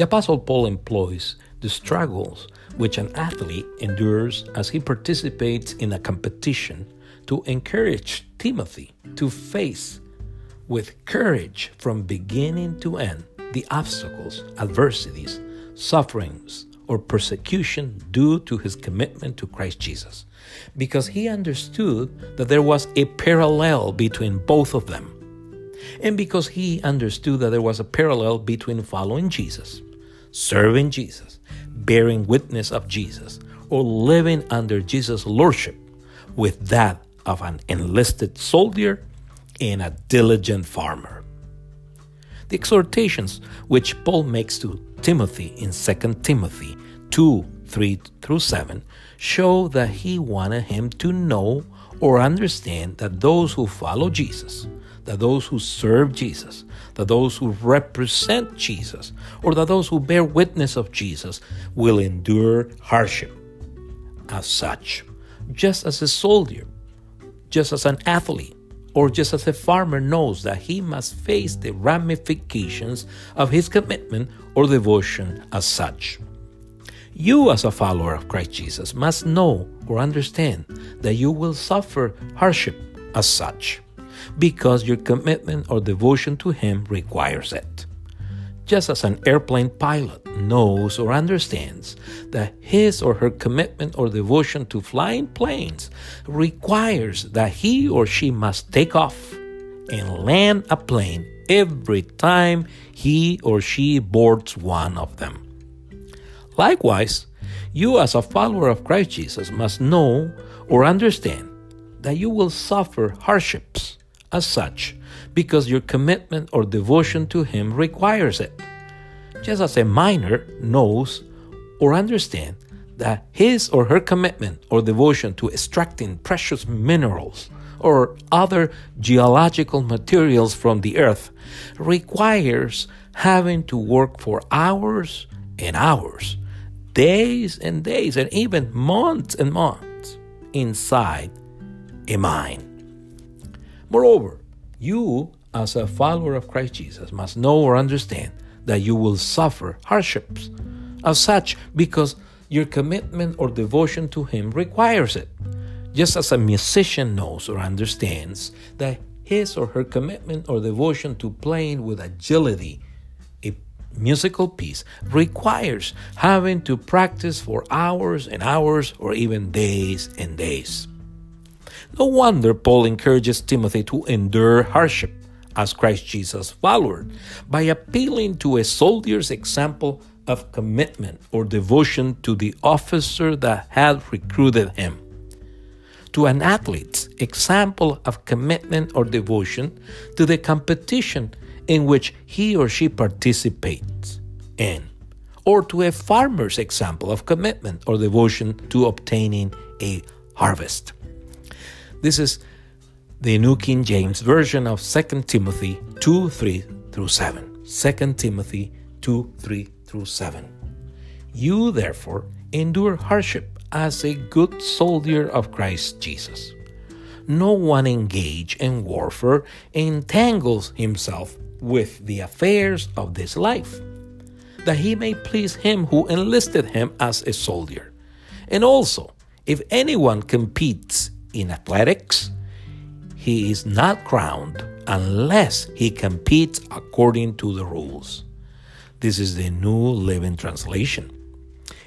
The Apostle Paul employs the struggles which an athlete endures as he participates in a competition to encourage Timothy to face with courage from beginning to end the obstacles, adversities, sufferings, or persecution due to his commitment to Christ Jesus, because he understood that there was a parallel between both of them, and because he understood that there was a parallel between following Jesus, serving Jesus, bearing witness of Jesus, or living under Jesus' lordship with that of an enlisted soldier and a diligent farmer. The exhortations which Paul makes to Timothy in 2 Timothy 2 3 through 7 show that he wanted him to know or understand that those who follow Jesus, that those who serve Jesus, that those who represent Jesus, or that those who bear witness of Jesus will endure hardship as such, just as a soldier, just as an athlete, or just as a farmer knows that he must face the ramifications of his commitment or devotion as such. You, as a follower of Christ Jesus, must know or understand that you will suffer hardship as such because your commitment or devotion to Him requires it. Just as an airplane pilot knows or understands that his or her commitment or devotion to flying planes requires that he or she must take off and land a plane every time he or she boards one of them. Likewise, you as a follower of Christ Jesus must know or understand that you will suffer hardships as such because your commitment or devotion to Him requires it. Just as a miner knows or understands that his or her commitment or devotion to extracting precious minerals or other geological materials from the earth requires having to work for hours and hours, days and days, and even months and months inside a mine. Moreover, you, as a follower of Christ Jesus, must know or understand that you will suffer hardships as such because your commitment or devotion to Him requires it. Just as a musician knows or understands that his or her commitment or devotion to playing with agility a musical piece requires having to practice for hours and hours or even days and days. No wonder Paul encourages Timothy to endure hardship as Christ Jesus follower by appealing to a soldier's example of commitment or devotion to the officer that had recruited him. To an athlete's example of commitment or devotion to the competition in which he or she participates in, or to a farmer's example of commitment or devotion to obtaining a harvest. This is the New King James Version of 2 Timothy 2 3 through 7. 2 Timothy 2 3 through 7. You, therefore, endure hardship as a good soldier of Christ Jesus. No one engaged in warfare entangles himself with the affairs of this life, that he may please him who enlisted him as a soldier. And also, if anyone competes in athletics, he is not crowned unless he competes according to the rules. This is the New Living Translation.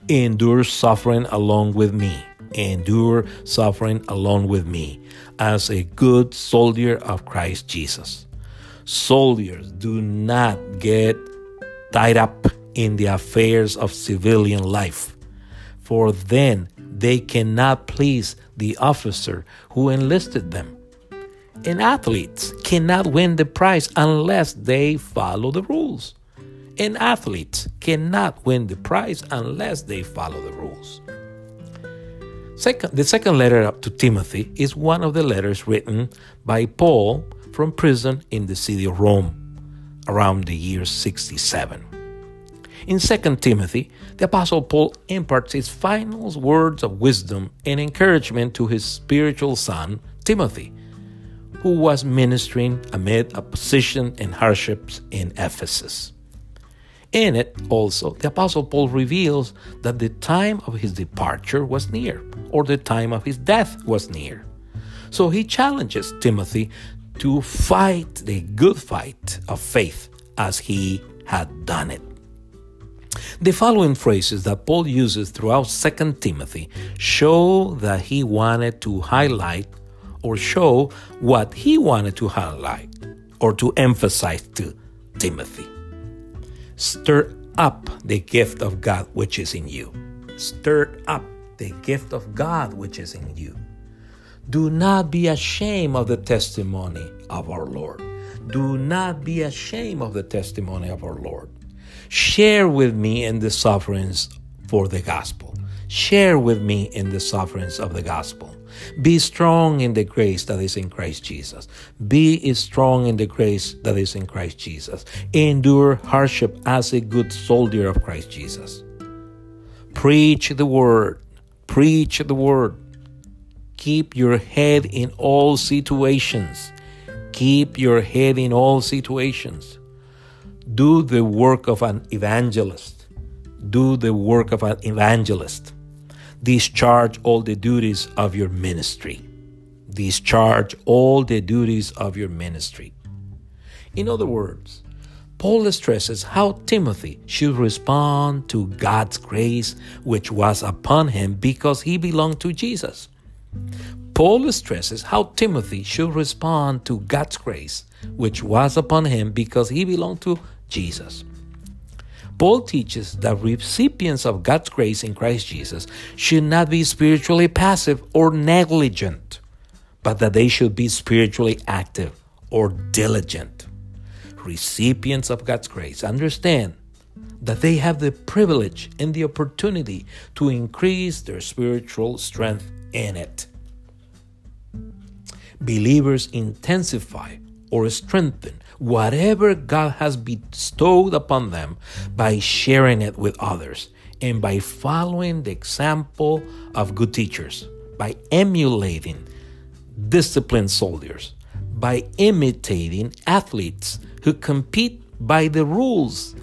Endure suffering along with me. Endure suffering along with me as a good soldier of Christ Jesus. Soldiers do not get tied up in the affairs of civilian life, for then they cannot please the officer who enlisted them. And athletes cannot win the prize unless they follow the rules. And athletes cannot win the prize unless they follow the rules. Second, the second letter to Timothy is one of the letters written by Paul from prison in the city of Rome around the year 67. In 2 Timothy, the Apostle Paul imparts his final words of wisdom and encouragement to his spiritual son, Timothy, who was ministering amid opposition and hardships in Ephesus. In it also, the Apostle Paul reveals that the time of his departure was near, or the time of his death was near. So he challenges Timothy to fight the good fight of faith as he had done it. The following phrases that Paul uses throughout 2 Timothy show that he wanted to highlight or show what he wanted to highlight or to emphasize to Timothy. Stir up the gift of God which is in you. Stir up the gift of God which is in you. Do not be ashamed of the testimony of our Lord. Do not be ashamed of the testimony of our Lord. Share with me in the sufferings for the gospel. Share with me in the sufferings of the gospel. Be strong in the grace that is in Christ Jesus. Be strong in the grace that is in Christ Jesus. Endure hardship as a good soldier of Christ Jesus. Preach the word. Preach the word. Keep your head in all situations. Keep your head in all situations. Do the work of an evangelist. Do the work of an evangelist. Discharge all the duties of your ministry. Discharge all the duties of your ministry. In other words, Paul stresses how Timothy should respond to God's grace which was upon him because he belonged to Jesus. Paul stresses how Timothy should respond to God's grace, which was upon him because he belonged to Jesus. Paul teaches that recipients of God's grace in Christ Jesus should not be spiritually passive or negligent, but that they should be spiritually active or diligent. Recipients of God's grace understand that they have the privilege and the opportunity to increase their spiritual strength in it believers intensify or strengthen whatever God has bestowed upon them by sharing it with others and by following the example of good teachers, by emulating disciplined soldiers, by imitating athletes who compete by the rules,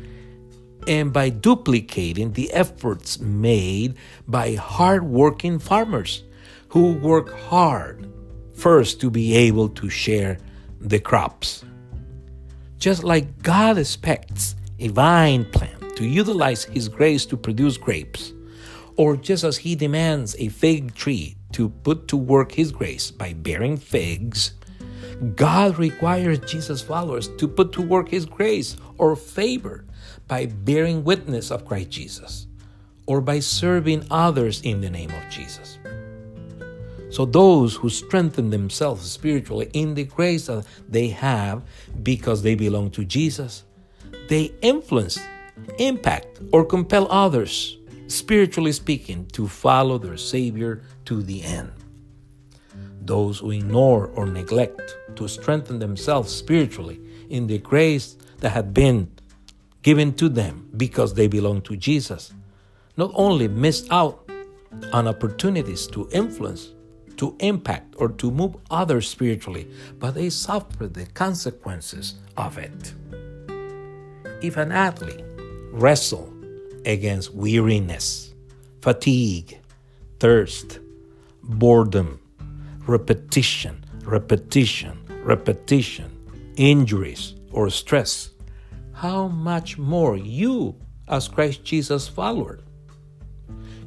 and by duplicating the efforts made by hardworking farmers who work hard first to be able to share the crops. Just like God expects a vine plant to utilize His grace to produce grapes, or just as He demands a fig tree to put to work His grace by bearing figs, God requires Jesus' followers to put to work His grace or favor by bearing witness of Christ Jesus or by serving others in the name of Jesus. So, those who strengthen themselves spiritually in the grace that they have because they belong to Jesus, they influence, impact, or compel others, spiritually speaking, to follow their Savior to the end. Those who ignore or neglect to strengthen themselves spiritually in the grace that had been given to them because they belong to Jesus not only miss out on opportunities to influence to impact or to move others spiritually, but they suffer the consequences of it. If an athlete wrestle against weariness, fatigue, thirst, boredom, repetition, repetition, repetition, injuries, or stress, how much more you, as Christ Jesus follower,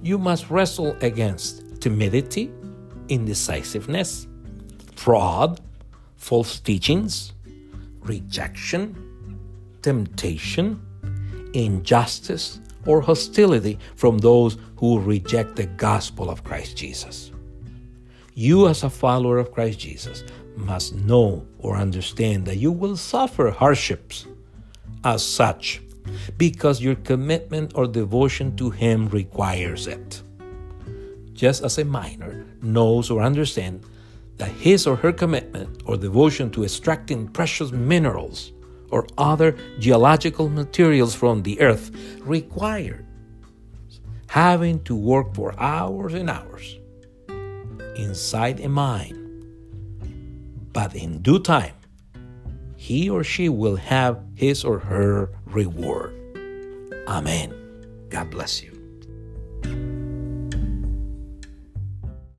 you must wrestle against timidity, indecisiveness, fraud, false teachings, rejection, temptation, injustice, or hostility from those who reject the gospel of Christ Jesus. You, as a follower of Christ Jesus, must know or understand that you will suffer hardships as such because your commitment or devotion to Him requires it just as a miner knows or understands that his or her commitment or devotion to extracting precious minerals or other geological materials from the earth require having to work for hours and hours inside a mine. But in due time, he or she will have his or her reward. Amen. God bless you.